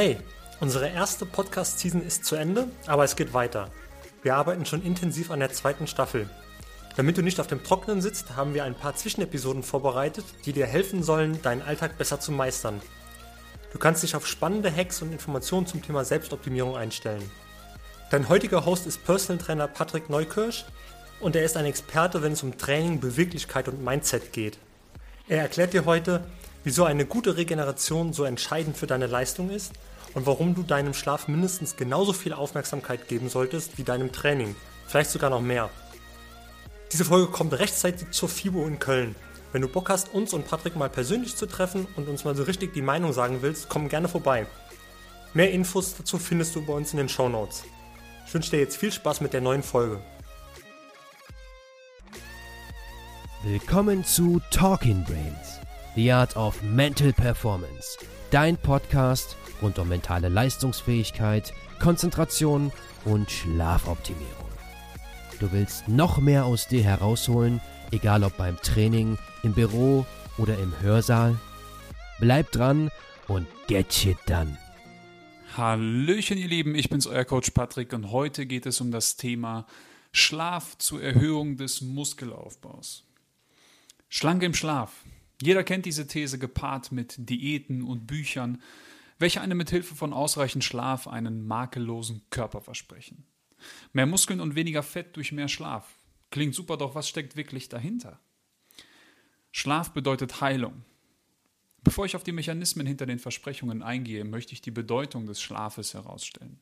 Hey, unsere erste Podcast-Season ist zu Ende, aber es geht weiter. Wir arbeiten schon intensiv an der zweiten Staffel. Damit du nicht auf dem Trockenen sitzt, haben wir ein paar Zwischenepisoden vorbereitet, die dir helfen sollen, deinen Alltag besser zu meistern. Du kannst dich auf spannende Hacks und Informationen zum Thema Selbstoptimierung einstellen. Dein heutiger Host ist Personal Trainer Patrick Neukirsch und er ist ein Experte, wenn es um Training, Beweglichkeit und Mindset geht. Er erklärt dir heute, wieso eine gute Regeneration so entscheidend für deine Leistung ist und warum du deinem Schlaf mindestens genauso viel Aufmerksamkeit geben solltest wie deinem Training, vielleicht sogar noch mehr. Diese Folge kommt rechtzeitig zur FIBO in Köln. Wenn du Bock hast, uns und Patrick mal persönlich zu treffen und uns mal so richtig die Meinung sagen willst, komm gerne vorbei. Mehr Infos dazu findest du bei uns in den Show Notes. Ich wünsche dir jetzt viel Spaß mit der neuen Folge. Willkommen zu Talking Brains, The Art of Mental Performance, dein Podcast rund um mentale Leistungsfähigkeit, Konzentration und Schlafoptimierung. Du willst noch mehr aus dir herausholen, egal ob beim Training, im Büro oder im Hörsaal? Bleib dran und get shit done. Hallöchen, ihr Lieben, ich bin's, euer Coach Patrick und heute geht es um das Thema Schlaf zur Erhöhung des Muskelaufbaus. Schlanke im Schlaf. Jeder kennt diese These gepaart mit Diäten und Büchern, welche einem mit Hilfe von ausreichend Schlaf einen makellosen Körper versprechen. Mehr Muskeln und weniger Fett durch mehr Schlaf. Klingt super, doch was steckt wirklich dahinter? Schlaf bedeutet Heilung. Bevor ich auf die Mechanismen hinter den Versprechungen eingehe, möchte ich die Bedeutung des Schlafes herausstellen.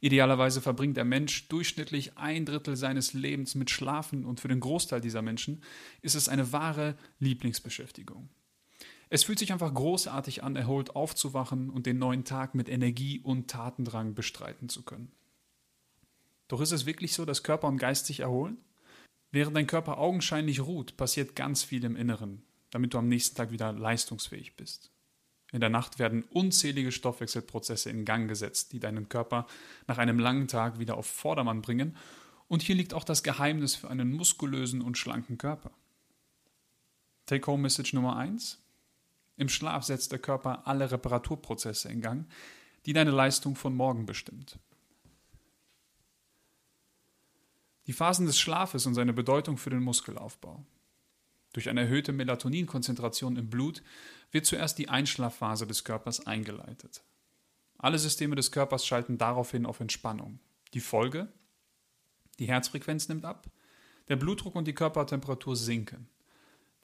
Idealerweise verbringt der Mensch durchschnittlich ein Drittel seines Lebens mit Schlafen und für den Großteil dieser Menschen ist es eine wahre Lieblingsbeschäftigung. Es fühlt sich einfach großartig an, erholt aufzuwachen und den neuen Tag mit Energie und Tatendrang bestreiten zu können. Doch ist es wirklich so, dass Körper und Geist sich erholen? Während dein Körper augenscheinlich ruht, passiert ganz viel im Inneren, damit du am nächsten Tag wieder leistungsfähig bist. In der Nacht werden unzählige Stoffwechselprozesse in Gang gesetzt, die deinen Körper nach einem langen Tag wieder auf Vordermann bringen. Und hier liegt auch das Geheimnis für einen muskulösen und schlanken Körper. Take-Home-Message Nummer 1. Im Schlaf setzt der Körper alle Reparaturprozesse in Gang, die deine Leistung von morgen bestimmt. Die Phasen des Schlafes und seine Bedeutung für den Muskelaufbau. Durch eine erhöhte Melatoninkonzentration im Blut wird zuerst die Einschlafphase des Körpers eingeleitet. Alle Systeme des Körpers schalten daraufhin auf Entspannung. Die Folge? Die Herzfrequenz nimmt ab, der Blutdruck und die Körpertemperatur sinken.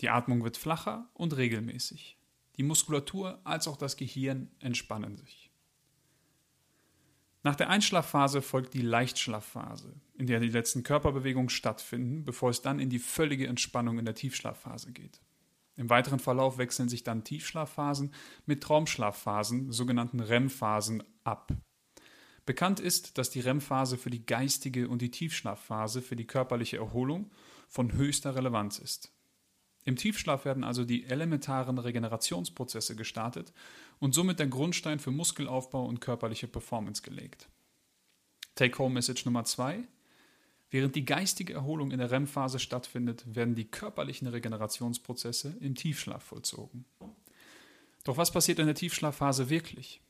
Die Atmung wird flacher und regelmäßig. Die Muskulatur als auch das Gehirn entspannen sich. Nach der Einschlafphase folgt die Leichtschlafphase, in der die letzten Körperbewegungen stattfinden, bevor es dann in die völlige Entspannung in der Tiefschlafphase geht. Im weiteren Verlauf wechseln sich dann Tiefschlafphasen mit Traumschlafphasen, sogenannten REM-Phasen, ab. Bekannt ist, dass die REM-Phase für die geistige und die Tiefschlafphase für die körperliche Erholung von höchster Relevanz ist. Im Tiefschlaf werden also die elementaren Regenerationsprozesse gestartet und somit der Grundstein für Muskelaufbau und körperliche Performance gelegt. Take-Home-Message Nummer 2. Während die geistige Erholung in der REM-Phase stattfindet, werden die körperlichen Regenerationsprozesse im Tiefschlaf vollzogen. Doch was passiert in der Tiefschlafphase wirklich?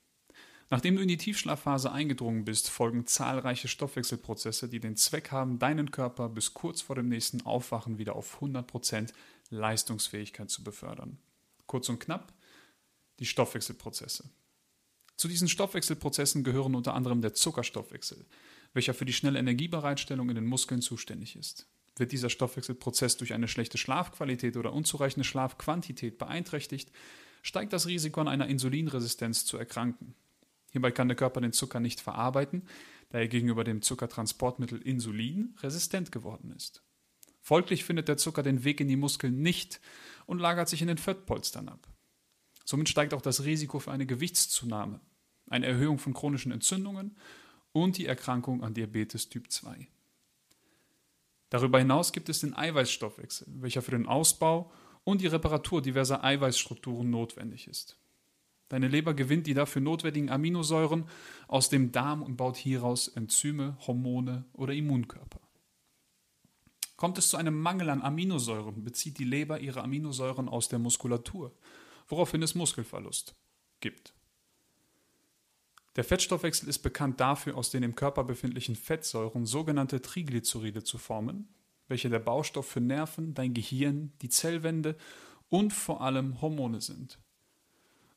Nachdem du in die Tiefschlafphase eingedrungen bist, folgen zahlreiche Stoffwechselprozesse, die den Zweck haben, deinen Körper bis kurz vor dem nächsten Aufwachen wieder auf 100% Leistungsfähigkeit zu befördern. Kurz und knapp, die Stoffwechselprozesse. Zu diesen Stoffwechselprozessen gehören unter anderem der Zuckerstoffwechsel, welcher für die schnelle Energiebereitstellung in den Muskeln zuständig ist. Wird dieser Stoffwechselprozess durch eine schlechte Schlafqualität oder unzureichende Schlafquantität beeinträchtigt, steigt das Risiko an einer Insulinresistenz zu erkranken. Hierbei kann der Körper den Zucker nicht verarbeiten, da er gegenüber dem Zuckertransportmittel Insulin resistent geworden ist. Folglich findet der Zucker den Weg in die Muskeln nicht und lagert sich in den Fettpolstern ab. Somit steigt auch das Risiko für eine Gewichtszunahme, eine Erhöhung von chronischen Entzündungen und die Erkrankung an Diabetes Typ 2. Darüber hinaus gibt es den Eiweißstoffwechsel, welcher für den Ausbau und die Reparatur diverser Eiweißstrukturen notwendig ist. Deine Leber gewinnt die dafür notwendigen Aminosäuren aus dem Darm und baut hieraus Enzyme, Hormone oder Immunkörper. Kommt es zu einem Mangel an Aminosäuren, bezieht die Leber ihre Aminosäuren aus der Muskulatur, woraufhin es Muskelverlust gibt. Der Fettstoffwechsel ist bekannt dafür, aus den im Körper befindlichen Fettsäuren sogenannte Triglyceride zu formen, welche der Baustoff für Nerven, dein Gehirn, die Zellwände und vor allem Hormone sind.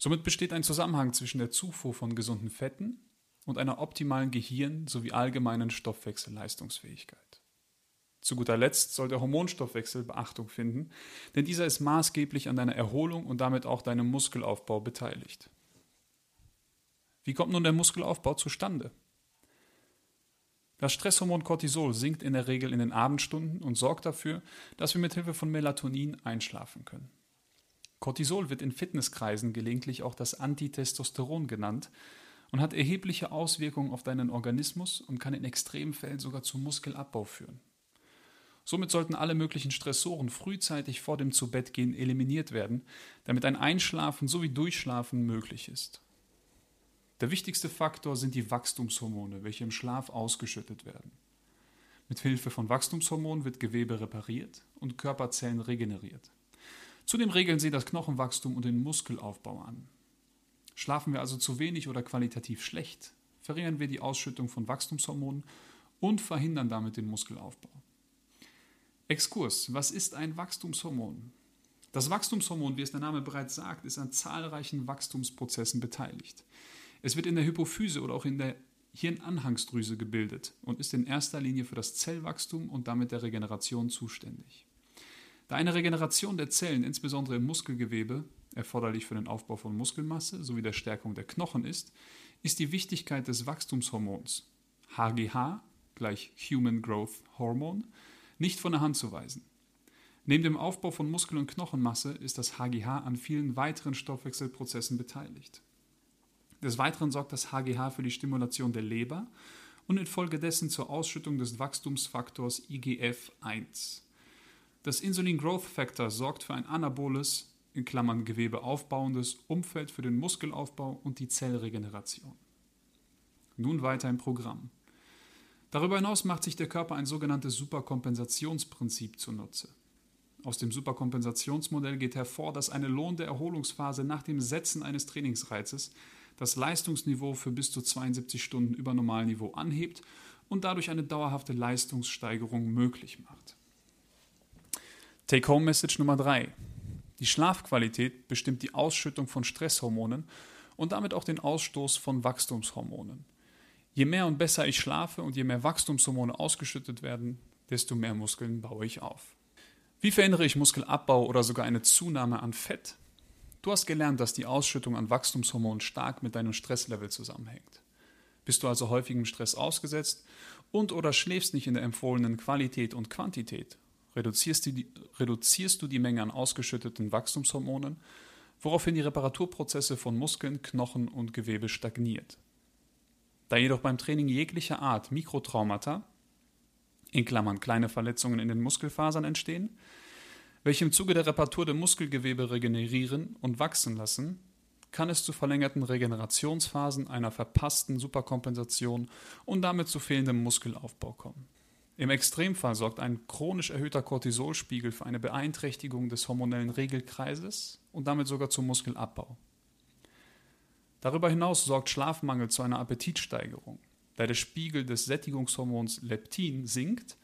Somit besteht ein Zusammenhang zwischen der Zufuhr von gesunden Fetten und einer optimalen Gehirn- sowie allgemeinen Stoffwechselleistungsfähigkeit. Zu guter Letzt soll der Hormonstoffwechsel Beachtung finden, denn dieser ist maßgeblich an deiner Erholung und damit auch deinem Muskelaufbau beteiligt. Wie kommt nun der Muskelaufbau zustande? Das Stresshormon Cortisol sinkt in der Regel in den Abendstunden und sorgt dafür, dass wir mit Hilfe von Melatonin einschlafen können. Cortisol wird in Fitnesskreisen gelegentlich auch das Antitestosteron genannt und hat erhebliche Auswirkungen auf deinen Organismus und kann in Extremfällen sogar zum Muskelabbau führen. Somit sollten alle möglichen Stressoren frühzeitig vor dem Zubettgehen eliminiert werden, damit ein Einschlafen sowie Durchschlafen möglich ist. Der wichtigste Faktor sind die Wachstumshormone, welche im Schlaf ausgeschüttet werden. Mit Hilfe von Wachstumshormonen wird Gewebe repariert und Körperzellen regeneriert. Zudem regeln sie das Knochenwachstum und den Muskelaufbau an. Schlafen wir also zu wenig oder qualitativ schlecht, verringern wir die Ausschüttung von Wachstumshormonen und verhindern damit den Muskelaufbau. Exkurs. Was ist ein Wachstumshormon? Das Wachstumshormon, wie es der Name bereits sagt, ist an zahlreichen Wachstumsprozessen beteiligt. Es wird in der Hypophyse oder auch in der Hirnanhangsdrüse gebildet und ist in erster Linie für das Zellwachstum und damit der Regeneration zuständig. Da eine Regeneration der Zellen, insbesondere im Muskelgewebe, erforderlich für den Aufbau von Muskelmasse sowie der Stärkung der Knochen ist, ist die Wichtigkeit des Wachstumshormons HGH gleich Human Growth Hormone nicht von der Hand zu weisen. Neben dem Aufbau von Muskel- und Knochenmasse ist das HGH an vielen weiteren Stoffwechselprozessen beteiligt. Des Weiteren sorgt das HGH für die Stimulation der Leber und infolgedessen zur Ausschüttung des Wachstumsfaktors IGF-1. Das Insulin Growth Factor sorgt für ein anaboles, in Klammern Gewebe aufbauendes Umfeld für den Muskelaufbau und die Zellregeneration. Nun weiter im Programm. Darüber hinaus macht sich der Körper ein sogenanntes Superkompensationsprinzip zunutze. Aus dem Superkompensationsmodell geht hervor, dass eine lohnende Erholungsphase nach dem Setzen eines Trainingsreizes das Leistungsniveau für bis zu 72 Stunden über Normalniveau anhebt und dadurch eine dauerhafte Leistungssteigerung möglich macht. Take-Home-Message Nummer 3. Die Schlafqualität bestimmt die Ausschüttung von Stresshormonen und damit auch den Ausstoß von Wachstumshormonen. Je mehr und besser ich schlafe und je mehr Wachstumshormone ausgeschüttet werden, desto mehr Muskeln baue ich auf. Wie verhindere ich Muskelabbau oder sogar eine Zunahme an Fett? Du hast gelernt, dass die Ausschüttung an Wachstumshormonen stark mit deinem Stresslevel zusammenhängt. Bist du also häufigem Stress ausgesetzt und oder schläfst nicht in der empfohlenen Qualität und Quantität, reduzierst du die, reduzierst du die Menge an ausgeschütteten Wachstumshormonen, woraufhin die Reparaturprozesse von Muskeln, Knochen und Gewebe stagniert. Da jedoch beim Training jeglicher Art Mikrotraumata, in Klammern kleine Verletzungen in den Muskelfasern entstehen, welche im Zuge der Reparatur der Muskelgewebe regenerieren und wachsen lassen, kann es zu verlängerten Regenerationsphasen, einer verpassten Superkompensation und damit zu fehlendem Muskelaufbau kommen. Im Extremfall sorgt ein chronisch erhöhter Cortisolspiegel für eine Beeinträchtigung des hormonellen Regelkreises und damit sogar zum Muskelabbau. Darüber hinaus sorgt Schlafmangel zu einer Appetitsteigerung, da der Spiegel des Sättigungshormons Leptin sinkt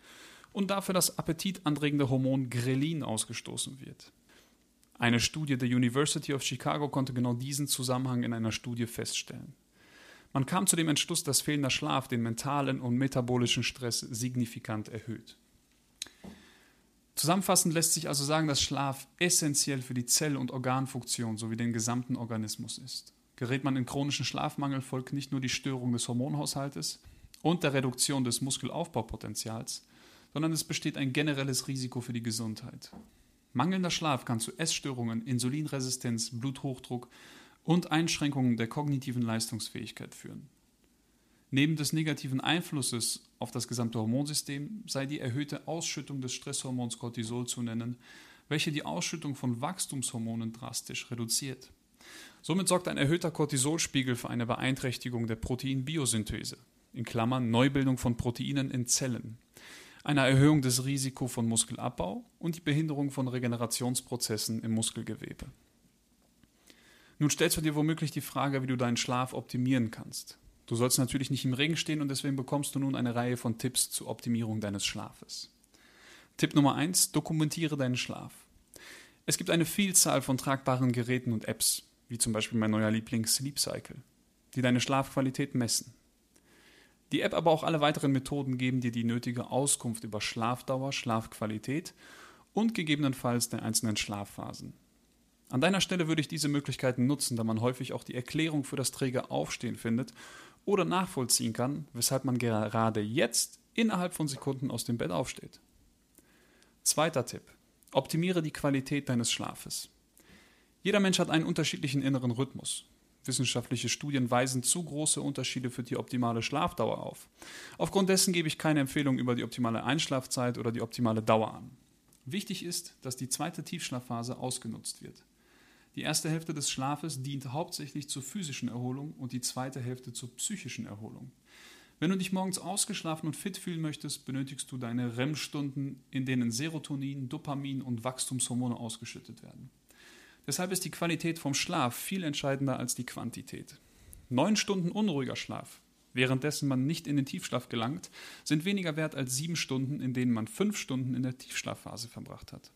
und dafür das appetitanregende Hormon Grelin ausgestoßen wird. Eine Studie der University of Chicago konnte genau diesen Zusammenhang in einer Studie feststellen. Man kam zu dem Entschluss, dass fehlender Schlaf den mentalen und metabolischen Stress signifikant erhöht. Zusammenfassend lässt sich also sagen, dass Schlaf essentiell für die Zell- und Organfunktion sowie den gesamten Organismus ist. Gerät man in chronischen Schlafmangel, folgt nicht nur die Störung des Hormonhaushaltes und der Reduktion des Muskelaufbaupotenzials, sondern es besteht ein generelles Risiko für die Gesundheit. Mangelnder Schlaf kann zu Essstörungen, Insulinresistenz, Bluthochdruck und Einschränkungen der kognitiven Leistungsfähigkeit führen. Neben des negativen Einflusses auf das gesamte Hormonsystem sei die erhöhte Ausschüttung des Stresshormons Cortisol zu nennen, welche die Ausschüttung von Wachstumshormonen drastisch reduziert. Somit sorgt ein erhöhter Cortisolspiegel für eine Beeinträchtigung der Proteinbiosynthese, in Klammern Neubildung von Proteinen in Zellen, eine Erhöhung des Risikos von Muskelabbau und die Behinderung von Regenerationsprozessen im Muskelgewebe. Nun stellst du dir womöglich die Frage, wie du deinen Schlaf optimieren kannst. Du sollst natürlich nicht im Regen stehen und deswegen bekommst du nun eine Reihe von Tipps zur Optimierung deines Schlafes. Tipp Nummer 1, dokumentiere deinen Schlaf. Es gibt eine Vielzahl von tragbaren Geräten und Apps, wie zum Beispiel mein neuer Liebling Sleep Cycle, die deine Schlafqualität messen. Die App, aber auch alle weiteren Methoden geben dir die nötige Auskunft über Schlafdauer, Schlafqualität und gegebenenfalls der einzelnen Schlafphasen. An deiner Stelle würde ich diese Möglichkeiten nutzen, da man häufig auch die Erklärung für das träge Aufstehen findet oder nachvollziehen kann, weshalb man gerade jetzt innerhalb von Sekunden aus dem Bett aufsteht. Zweiter Tipp. Optimiere die Qualität deines Schlafes. Jeder Mensch hat einen unterschiedlichen inneren Rhythmus. Wissenschaftliche Studien weisen zu große Unterschiede für die optimale Schlafdauer auf. Aufgrund dessen gebe ich keine Empfehlung über die optimale Einschlafzeit oder die optimale Dauer an. Wichtig ist, dass die zweite Tiefschlafphase ausgenutzt wird. Die erste Hälfte des Schlafes dient hauptsächlich zur physischen Erholung und die zweite Hälfte zur psychischen Erholung. Wenn du dich morgens ausgeschlafen und fit fühlen möchtest, benötigst du deine REM-Stunden, in denen Serotonin, Dopamin und Wachstumshormone ausgeschüttet werden. Deshalb ist die Qualität vom Schlaf viel entscheidender als die Quantität. Neun Stunden unruhiger Schlaf, währenddessen man nicht in den Tiefschlaf gelangt, sind weniger wert als sieben Stunden, in denen man fünf Stunden in der Tiefschlafphase verbracht hat.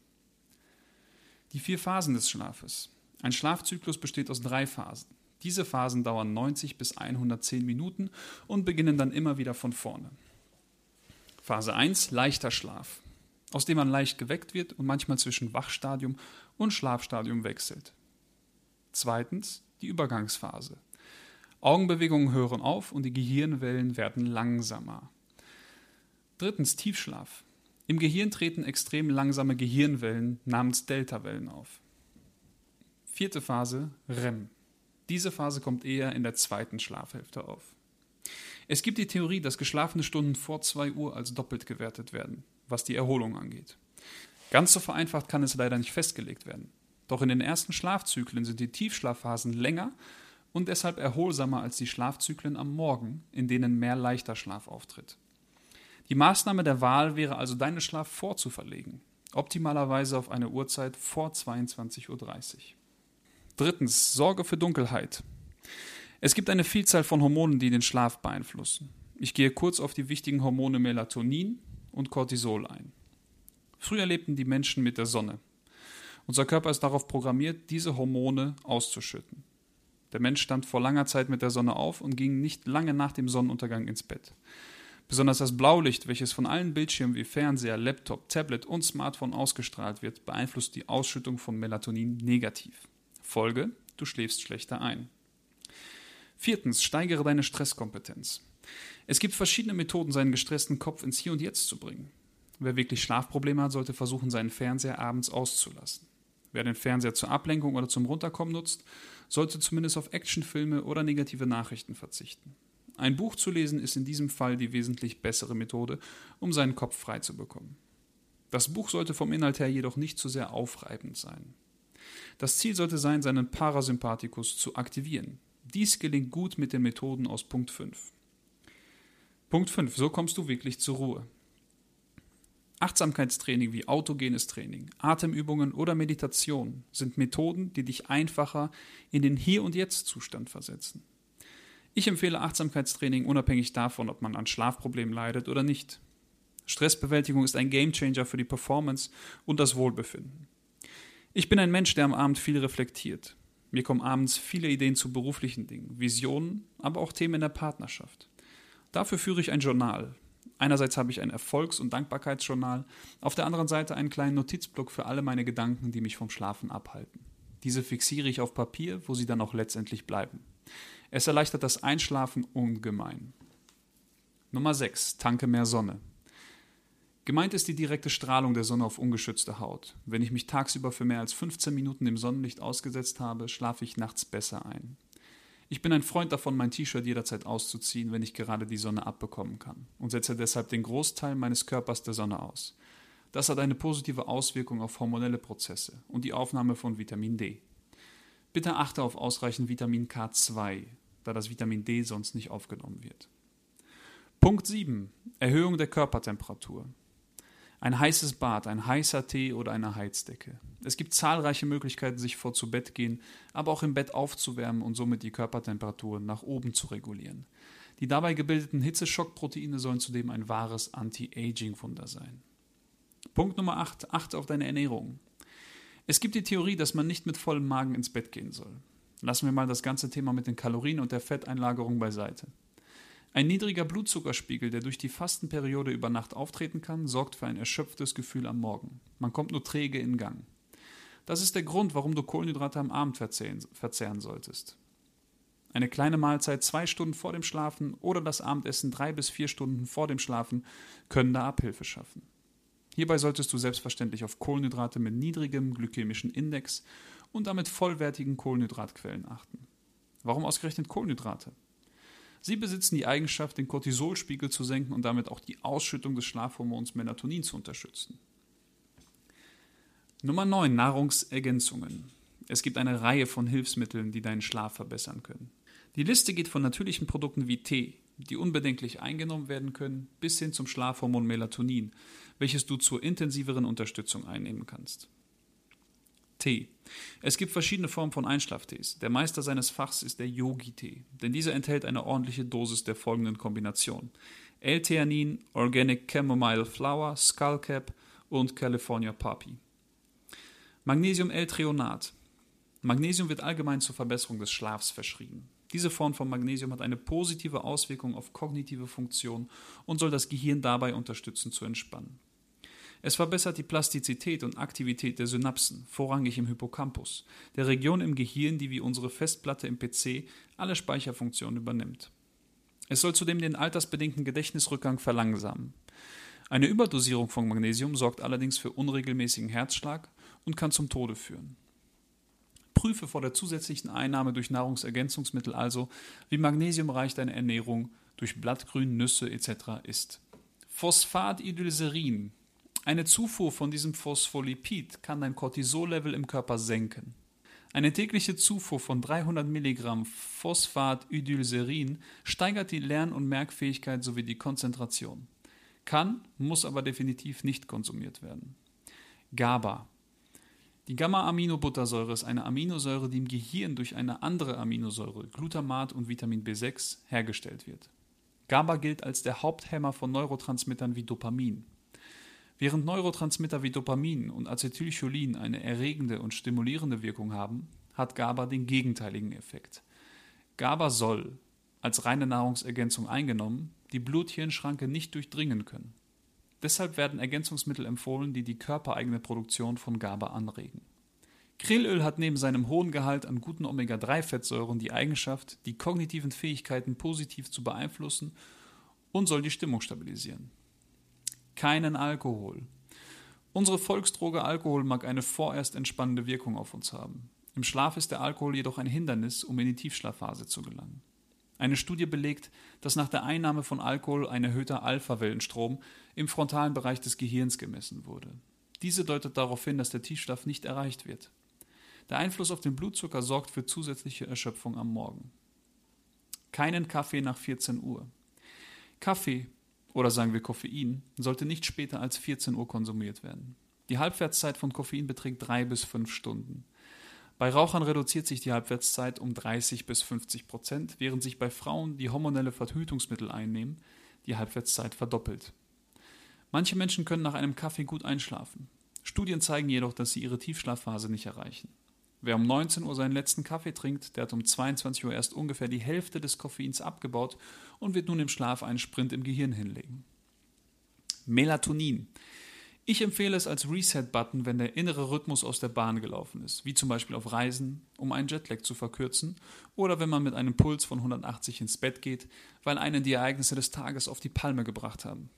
Die vier Phasen des Schlafes. Ein Schlafzyklus besteht aus drei Phasen. Diese Phasen dauern 90 bis 110 Minuten und beginnen dann immer wieder von vorne. Phase 1 leichter Schlaf, aus dem man leicht geweckt wird und manchmal zwischen Wachstadium und Schlafstadium wechselt. Zweitens die Übergangsphase. Augenbewegungen hören auf und die Gehirnwellen werden langsamer. Drittens Tiefschlaf. Im Gehirn treten extrem langsame Gehirnwellen namens Deltawellen auf. Vierte Phase REM. Diese Phase kommt eher in der zweiten Schlafhälfte auf. Es gibt die Theorie, dass geschlafene Stunden vor 2 Uhr als doppelt gewertet werden, was die Erholung angeht. Ganz so vereinfacht kann es leider nicht festgelegt werden. Doch in den ersten Schlafzyklen sind die Tiefschlafphasen länger und deshalb erholsamer als die Schlafzyklen am Morgen, in denen mehr leichter Schlaf auftritt. Die Maßnahme der Wahl wäre also, deinen Schlaf vorzuverlegen, optimalerweise auf eine Uhrzeit vor 22.30 Uhr. Drittens, Sorge für Dunkelheit. Es gibt eine Vielzahl von Hormonen, die den Schlaf beeinflussen. Ich gehe kurz auf die wichtigen Hormone Melatonin und Cortisol ein. Früher lebten die Menschen mit der Sonne. Unser Körper ist darauf programmiert, diese Hormone auszuschütten. Der Mensch stand vor langer Zeit mit der Sonne auf und ging nicht lange nach dem Sonnenuntergang ins Bett. Besonders das Blaulicht, welches von allen Bildschirmen wie Fernseher, Laptop, Tablet und Smartphone ausgestrahlt wird, beeinflusst die Ausschüttung von Melatonin negativ. Folge, du schläfst schlechter ein. Viertens, steigere deine Stresskompetenz. Es gibt verschiedene Methoden, seinen gestressten Kopf ins Hier und Jetzt zu bringen. Wer wirklich Schlafprobleme hat, sollte versuchen, seinen Fernseher abends auszulassen. Wer den Fernseher zur Ablenkung oder zum Runterkommen nutzt, sollte zumindest auf Actionfilme oder negative Nachrichten verzichten. Ein Buch zu lesen ist in diesem Fall die wesentlich bessere Methode, um seinen Kopf frei zu bekommen. Das Buch sollte vom Inhalt her jedoch nicht zu sehr aufreibend sein. Das Ziel sollte sein, seinen Parasympathikus zu aktivieren. Dies gelingt gut mit den Methoden aus Punkt 5. Punkt 5. So kommst du wirklich zur Ruhe. Achtsamkeitstraining wie autogenes Training, Atemübungen oder Meditation sind Methoden, die dich einfacher in den Hier- und Jetzt-Zustand versetzen. Ich empfehle Achtsamkeitstraining unabhängig davon, ob man an Schlafproblemen leidet oder nicht. Stressbewältigung ist ein Gamechanger für die Performance und das Wohlbefinden. Ich bin ein Mensch, der am Abend viel reflektiert. Mir kommen abends viele Ideen zu beruflichen Dingen, Visionen, aber auch Themen in der Partnerschaft. Dafür führe ich ein Journal. Einerseits habe ich ein Erfolgs- und Dankbarkeitsjournal, auf der anderen Seite einen kleinen Notizblock für alle meine Gedanken, die mich vom Schlafen abhalten. Diese fixiere ich auf Papier, wo sie dann auch letztendlich bleiben. Es erleichtert das Einschlafen ungemein. Nummer 6. Tanke mehr Sonne. Gemeint ist die direkte Strahlung der Sonne auf ungeschützte Haut. Wenn ich mich tagsüber für mehr als 15 Minuten dem Sonnenlicht ausgesetzt habe, schlafe ich nachts besser ein. Ich bin ein Freund davon, mein T-Shirt jederzeit auszuziehen, wenn ich gerade die Sonne abbekommen kann, und setze deshalb den Großteil meines Körpers der Sonne aus. Das hat eine positive Auswirkung auf hormonelle Prozesse und die Aufnahme von Vitamin D. Bitte achte auf ausreichend Vitamin K2, da das Vitamin D sonst nicht aufgenommen wird. Punkt 7. Erhöhung der Körpertemperatur. Ein heißes Bad, ein heißer Tee oder eine Heizdecke. Es gibt zahlreiche Möglichkeiten, sich vor zu Bett gehen, aber auch im Bett aufzuwärmen und somit die Körpertemperatur nach oben zu regulieren. Die dabei gebildeten Hitzeschockproteine sollen zudem ein wahres Anti-Aging-Wunder sein. Punkt Nummer 8. Achte auf deine Ernährung. Es gibt die Theorie, dass man nicht mit vollem Magen ins Bett gehen soll. Lassen wir mal das ganze Thema mit den Kalorien und der Fetteinlagerung beiseite. Ein niedriger Blutzuckerspiegel, der durch die Fastenperiode über Nacht auftreten kann, sorgt für ein erschöpftes Gefühl am Morgen. Man kommt nur träge in Gang. Das ist der Grund, warum du Kohlenhydrate am Abend verzehren, solltest. Eine kleine Mahlzeit zwei Stunden vor dem Schlafen oder das Abendessen drei bis vier Stunden vor dem Schlafen können da Abhilfe schaffen. Hierbei solltest du selbstverständlich auf Kohlenhydrate mit niedrigem glykämischen Index und damit vollwertigen Kohlenhydratquellen achten. Warum ausgerechnet Kohlenhydrate? Sie besitzen die Eigenschaft, den Cortisolspiegel zu senken und damit auch die Ausschüttung des Schlafhormons Melatonin zu unterstützen. Nummer 9. Nahrungsergänzungen. Es gibt eine Reihe von Hilfsmitteln, die deinen Schlaf verbessern können. Die Liste geht von natürlichen Produkten wie Tee, die unbedenklich eingenommen werden können, bis hin zum Schlafhormon Melatonin, welches du zur intensiveren Unterstützung einnehmen kannst. Tee. Es gibt verschiedene Formen von Einschlaftees. Der Meister seines Fachs ist der Yogi-Tee, denn dieser enthält eine ordentliche Dosis der folgenden Kombination: L-Theanin, Organic Chamomile Flower, Skullcap und California Poppy. Magnesium-L-Treonat. Magnesium wird allgemein zur Verbesserung des Schlafs verschrieben. Diese Form von Magnesium hat eine positive Auswirkung auf kognitive Funktion und soll das Gehirn dabei unterstützen zu entspannen. Es verbessert die Plastizität und Aktivität der Synapsen, vorrangig im Hippocampus, der Region im Gehirn, die wie unsere Festplatte im PC alle Speicherfunktionen übernimmt. Es soll zudem den altersbedingten Gedächtnisrückgang verlangsamen. Eine Überdosierung von Magnesium sorgt allerdings für unregelmäßigen Herzschlag und kann zum Tode führen. Prüfe vor der zusätzlichen Einnahme durch Nahrungsergänzungsmittel also, wie magnesiumreich deine Ernährung durch Blattgrün, Nüsse etc. ist. Phosphatidylserin. Eine Zufuhr von diesem Phospholipid kann dein Cortisollevel im Körper senken. Eine tägliche Zufuhr von 300 Milligramm Phosphatidylserin steigert die Lern- und Merkfähigkeit sowie die Konzentration. Kann, muss aber definitiv nicht konsumiert werden. GABA die Gamma-Aminobuttersäure ist eine Aminosäure, die im Gehirn durch eine andere Aminosäure, Glutamat und Vitamin B6, hergestellt wird. GABA gilt als der Haupthemmer von Neurotransmittern wie Dopamin. Während Neurotransmitter wie Dopamin und Acetylcholin eine erregende und stimulierende Wirkung haben, hat GABA den gegenteiligen Effekt. GABA soll, als reine Nahrungsergänzung eingenommen, die Blut-Hirn-Schranke nicht durchdringen können. Deshalb werden Ergänzungsmittel empfohlen, die die körpereigene Produktion von GABA anregen. Krillöl hat neben seinem hohen Gehalt an guten Omega-3-Fettsäuren die Eigenschaft, die kognitiven Fähigkeiten positiv zu beeinflussen und soll die Stimmung stabilisieren. Keinen Alkohol. Unsere Volksdroge Alkohol mag eine vorerst entspannende Wirkung auf uns haben. Im Schlaf ist der Alkohol jedoch ein Hindernis, um in die Tiefschlafphase zu gelangen. Eine Studie belegt, dass nach der Einnahme von Alkohol ein erhöhter Alpha-Wellenstrom im frontalen Bereich des Gehirns gemessen wurde. Diese deutet darauf hin, dass der Tiefschlaf nicht erreicht wird. Der Einfluss auf den Blutzucker sorgt für zusätzliche Erschöpfung am Morgen. Keinen Kaffee nach 14 Uhr. Kaffee oder sagen wir Koffein sollte nicht später als 14 Uhr konsumiert werden. Die Halbwertszeit von Koffein beträgt drei bis fünf Stunden. Bei Rauchern reduziert sich die Halbwertszeit um 30 bis 50 Prozent, während sich bei Frauen, die hormonelle Verhütungsmittel einnehmen, die Halbwertszeit verdoppelt. Manche Menschen können nach einem Kaffee gut einschlafen. Studien zeigen jedoch, dass sie ihre Tiefschlafphase nicht erreichen. Wer um 19 Uhr seinen letzten Kaffee trinkt, der hat um 22 Uhr erst ungefähr die Hälfte des Koffeins abgebaut und wird nun im Schlaf einen Sprint im Gehirn hinlegen. Melatonin. Ich empfehle es als Reset-Button, wenn der innere Rhythmus aus der Bahn gelaufen ist, wie zum Beispiel auf Reisen, um einen Jetlag zu verkürzen, oder wenn man mit einem Puls von 180 ins Bett geht, weil einen die Ereignisse des Tages auf die Palme gebracht haben.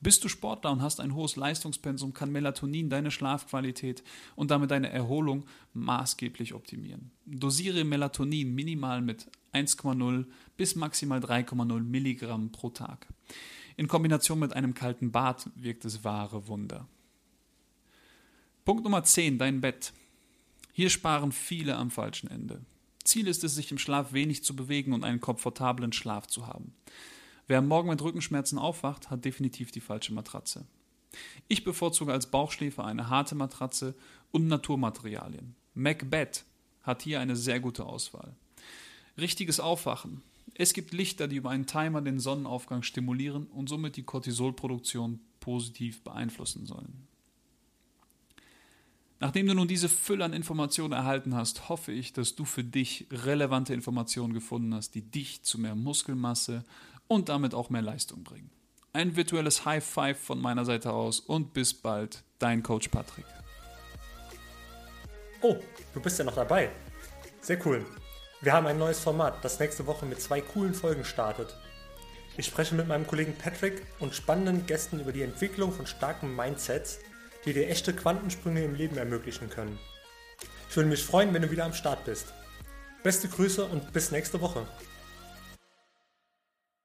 Bist du Sportler und hast ein hohes Leistungspensum, kann Melatonin deine Schlafqualität und damit deine Erholung maßgeblich optimieren. Dosiere Melatonin minimal mit 1,0 bis maximal 3,0 Milligramm pro Tag. In Kombination mit einem kalten Bad wirkt es wahre Wunder. Punkt Nummer 10, dein Bett. Hier sparen viele am falschen Ende. Ziel ist es, sich im Schlaf wenig zu bewegen und einen komfortablen Schlaf zu haben. Wer Morgen mit Rückenschmerzen aufwacht, hat definitiv die falsche Matratze. Ich bevorzuge als Bauchschläfer eine harte Matratze und Naturmaterialien. Macbeth hat hier eine sehr gute Auswahl. Richtiges Aufwachen. Es gibt Lichter, die über einen Timer den Sonnenaufgang stimulieren und somit die Cortisolproduktion positiv beeinflussen sollen. Nachdem du nun diese Fülle an Informationen erhalten hast, hoffe ich, dass du für dich relevante Informationen gefunden hast, die dich zu mehr Muskelmasse und damit auch mehr Leistung bringen. Ein virtuelles High Five von meiner Seite aus und bis bald, dein Coach Patrick. Oh, du bist ja noch dabei. Sehr cool. Wir haben ein neues Format, das nächste Woche mit zwei coolen Folgen startet. Ich spreche mit meinem Kollegen Patrick und spannenden Gästen über die Entwicklung von starken Mindsets, die dir echte Quantensprünge im Leben ermöglichen können. Ich würde mich freuen, wenn du wieder am Start bist. Beste Grüße und bis nächste Woche.